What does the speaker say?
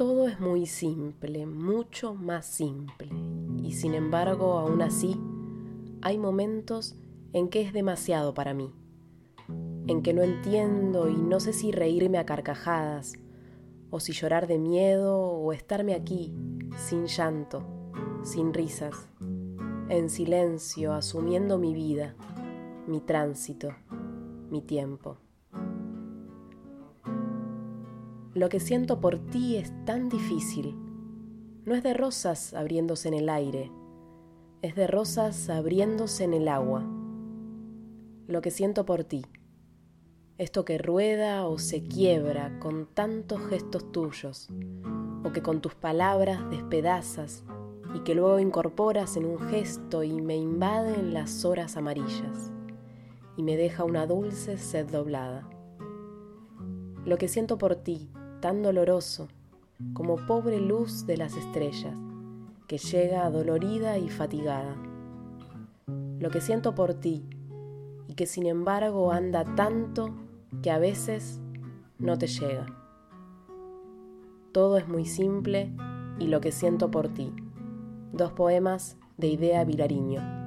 Todo es muy simple, mucho más simple, y sin embargo, aún así, hay momentos en que es demasiado para mí, en que no entiendo y no sé si reírme a carcajadas, o si llorar de miedo, o estarme aquí, sin llanto, sin risas, en silencio, asumiendo mi vida, mi tránsito, mi tiempo. Lo que siento por ti es tan difícil. No es de rosas abriéndose en el aire, es de rosas abriéndose en el agua. Lo que siento por ti, esto que rueda o se quiebra con tantos gestos tuyos, o que con tus palabras despedazas y que luego incorporas en un gesto y me invade en las horas amarillas y me deja una dulce sed doblada. Lo que siento por ti, tan doloroso, como pobre luz de las estrellas, que llega dolorida y fatigada. Lo que siento por ti, y que sin embargo anda tanto que a veces no te llega. Todo es muy simple y lo que siento por ti. Dos poemas de Idea Vilariño.